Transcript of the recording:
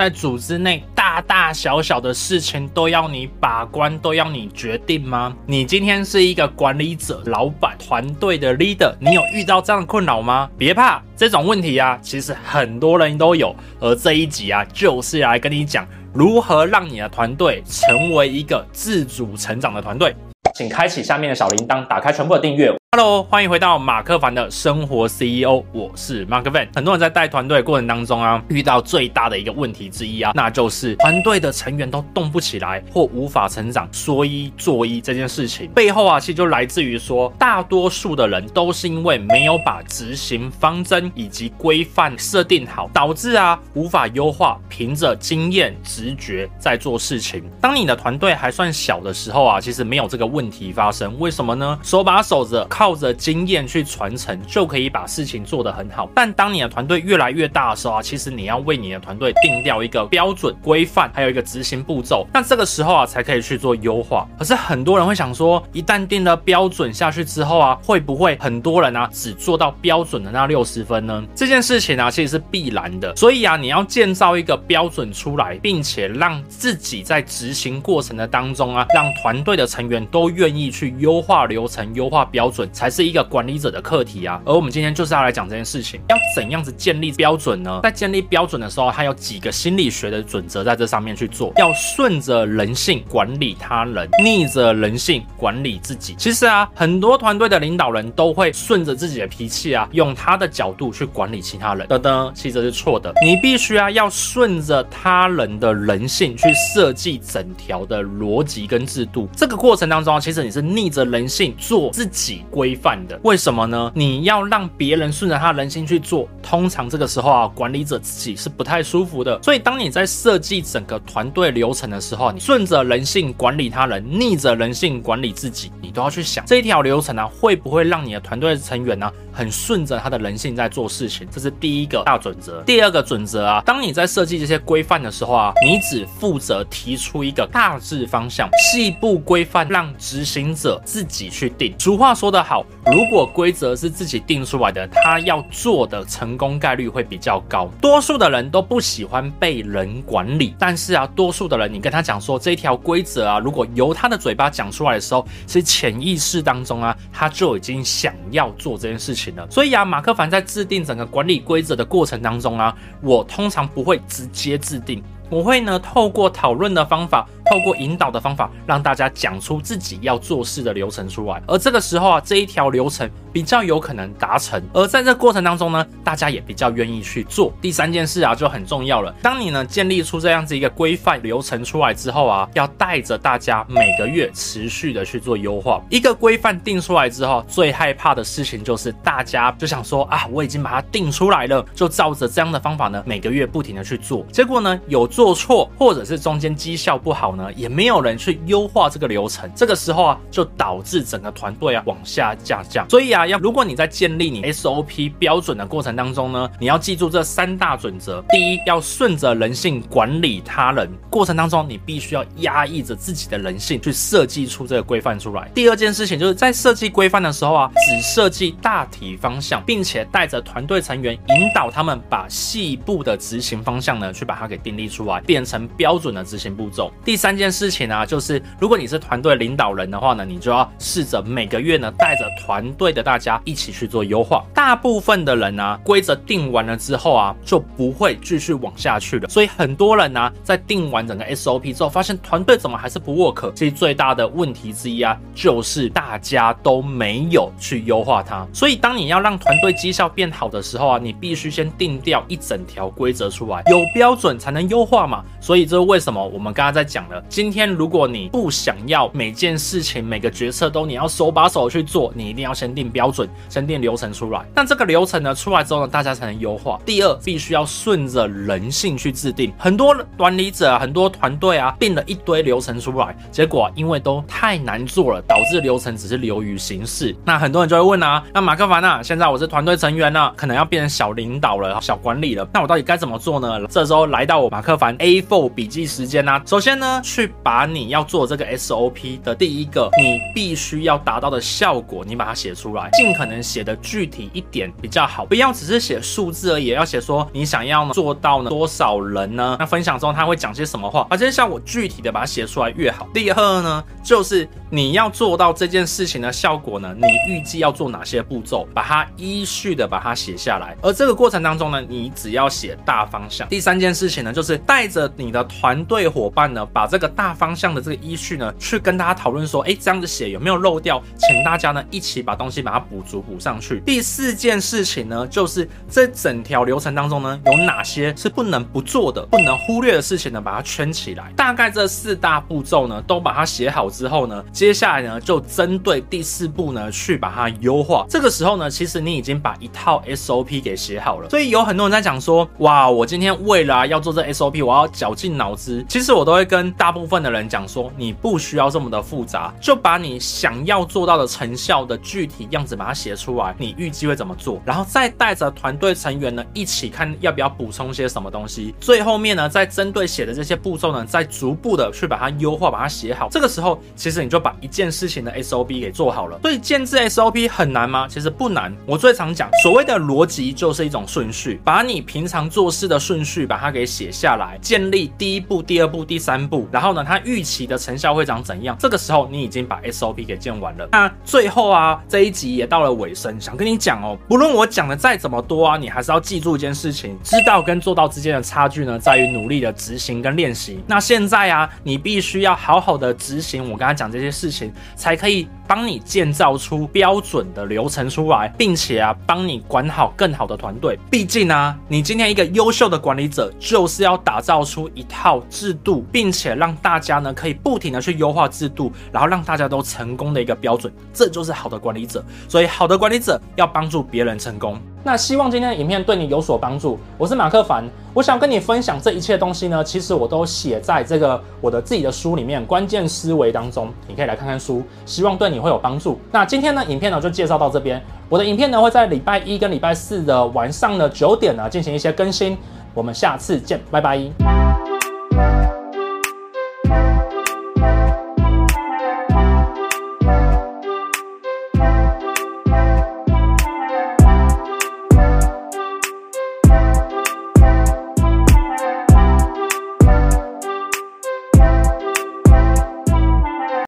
在组织内大大小小的事情都要你把关，都要你决定吗？你今天是一个管理者、老板、团队的 leader，你有遇到这样的困扰吗？别怕，这种问题啊，其实很多人都有。而这一集啊，就是来跟你讲如何让你的团队成为一个自主成长的团队。请开启下面的小铃铛，打开全部的订阅。Hello，欢迎回到马克凡的生活 CEO，我是马克凡。很多人在带团队过程当中啊，遇到最大的一个问题之一啊，那就是团队的成员都动不起来或无法成长，说一做一这件事情背后啊，其实就来自于说，大多数的人都是因为没有把执行方针以及规范设定好，导致啊无法优化，凭着经验直觉在做事情。当你的团队还算小的时候啊，其实没有这个问题发生，为什么呢？手把手着。靠着经验去传承，就可以把事情做得很好。但当你的团队越来越大的时候啊，其实你要为你的团队定掉一个标准规范，还有一个执行步骤。那这个时候啊，才可以去做优化。可是很多人会想说，一旦定了标准下去之后啊，会不会很多人啊只做到标准的那六十分呢？这件事情啊，其实是必然的。所以啊，你要建造一个标准出来，并且让自己在执行过程的当中啊，让团队的成员都愿意去优化流程、优化标准。才是一个管理者的课题啊，而我们今天就是要来讲这件事情，要怎样子建立标准呢？在建立标准的时候，它有几个心理学的准则在这上面去做，要顺着人性管理他人，逆着人性管理自己。其实啊，很多团队的领导人都会顺着自己的脾气啊，用他的角度去管理其他人。等等，其实是错的，你必须啊要顺着他人的人性去设计整条的逻辑跟制度。这个过程当中，其实你是逆着人性做自己。规范的，为什么呢？你要让别人顺着他人心去做，通常这个时候啊，管理者自己是不太舒服的。所以，当你在设计整个团队流程的时候，你顺着人性管理他人，逆着人性管理自己，你都要去想这一条流程啊，会不会让你的团队成员呢，很顺着他的人性在做事情？这是第一个大准则。第二个准则啊，当你在设计这些规范的时候啊，你只负责提出一个大致方向，细部规范让执行者自己去定。俗话说得好，如果规则是自己定出来的，他要做的成功概率会比较高。多数的人都不喜欢被人管理，但是啊，多数的人你跟他讲说这条规则啊，如果由他的嘴巴讲出来的时候，其实潜意识当中啊，他就已经想要做这件事情了。所以啊，马克凡在制定整个管理规则的过程当中啊，我通常不会直接制定，我会呢透过讨论的方法。透过引导的方法，让大家讲出自己要做事的流程出来，而这个时候啊，这一条流程比较有可能达成，而在这过程当中呢，大家也比较愿意去做。第三件事啊，就很重要了。当你呢建立出这样子一个规范流程出来之后啊，要带着大家每个月持续的去做优化。一个规范定出来之后，最害怕的事情就是大家就想说啊，我已经把它定出来了，就照着这样的方法呢，每个月不停的去做，结果呢有做错，或者是中间绩效不好。也没有人去优化这个流程，这个时候啊，就导致整个团队啊往下下降。所以啊，要如果你在建立你 SOP 标准的过程当中呢，你要记住这三大准则。第一，要顺着人性管理他人，过程当中你必须要压抑着自己的人性去设计出这个规范出来。第二件事情就是在设计规范的时候啊，只设计大体方向，并且带着团队成员引导他们把细部的执行方向呢，去把它给定立出来，变成标准的执行步骤。第三。三件事情啊，就是如果你是团队领导人的话呢，你就要试着每个月呢带着团队的大家一起去做优化。大部分的人啊，规则定完了之后啊，就不会继续往下去了。所以很多人呢，在定完整个 SOP 之后，发现团队怎么还是不 work？其实最大的问题之一啊，就是大家都没有去优化它。所以当你要让团队绩效变好的时候啊，你必须先定掉一整条规则出来，有标准才能优化嘛。所以这是为什么我们刚刚在讲的。今天如果你不想要每件事情、每个决策都你要手把手去做，你一定要先定标准、先定流程出来。那这个流程呢出来之后呢，大家才能优化。第二，必须要顺着人性去制定。很多管理者啊，很多团队啊，定了一堆流程出来，结果因为都太难做了，导致流程只是流于形式。那很多人就会问啊，那马克凡啊，现在我是团队成员了，可能要变成小领导了、小管理了，那我到底该怎么做呢？这时候来到我马克凡 A4 笔记时间啊，首先呢。去把你要做这个 SOP 的第一个你必须要达到的效果，你把它写出来，尽可能写的具体一点比较好，不要只是写数字而已，要写说你想要呢做到呢多少人呢？那分享之后他会讲些什么话，把这些效果具体的把它写出来越好。第二呢，就是你要做到这件事情的效果呢，你预计要做哪些步骤，把它依序的把它写下来。而这个过程当中呢，你只要写大方向。第三件事情呢，就是带着你的团队伙伴呢，把这个大方向的这个依序呢，去跟大家讨论说，哎，这样子写有没有漏掉？请大家呢一起把东西把它补足补上去。第四件事情呢，就是这整条流程当中呢，有哪些是不能不做的、不能忽略的事情呢，把它圈起来。大概这四大步骤呢，都把它写好之后呢，接下来呢，就针对第四步呢，去把它优化。这个时候呢，其实你已经把一套 SOP 给写好了。所以有很多人在讲说，哇，我今天为了要做这 SOP，我要绞尽脑汁。其实我都会跟大部分的人讲说，你不需要这么的复杂，就把你想要做到的成效的具体样子把它写出来，你预计会怎么做，然后再带着团队成员呢一起看要不要补充些什么东西。最后面呢，再针对写的这些步骤呢，再逐步的去把它优化，把它写好。这个时候，其实你就把一件事情的 SOP 给做好了。所以建制 SOP 很难吗？其实不难。我最常讲，所谓的逻辑就是一种顺序，把你平常做事的顺序把它给写下来，建立第一步、第二步、第三步，然后呢，它预期的成效会长怎样？这个时候你已经把 SOP 给建完了。那最后啊，这一集也到了尾声，想跟你讲哦，不论我讲的再怎么多啊，你还是要记住一件事情：知道跟做到之间的差距呢，在于努力的执行跟练习。那现在啊，你必须要好好的执行我刚才讲这些事情，才可以帮你建造出标准的流程出来，并且啊，帮你管好更好的团队。毕竟啊，你今天一个优秀的管理者，就是要打造出一套制度，并且让大家呢可以不停的去优化制度，然后让大家都成功的一个标准。这就是好的管理者。所以，好的管理者要帮助别人成功。那希望今天的影片对你有所帮助。我是马克凡，我想跟你分享这一切东西呢，其实我都写在这个我的自己的书里面《关键思维》当中，你可以来看看书，希望对你会有帮助。那今天呢，影片呢就介绍到这边。我的影片呢会在礼拜一跟礼拜四的晚上的九点呢进行一些更新。我们下次见，拜拜。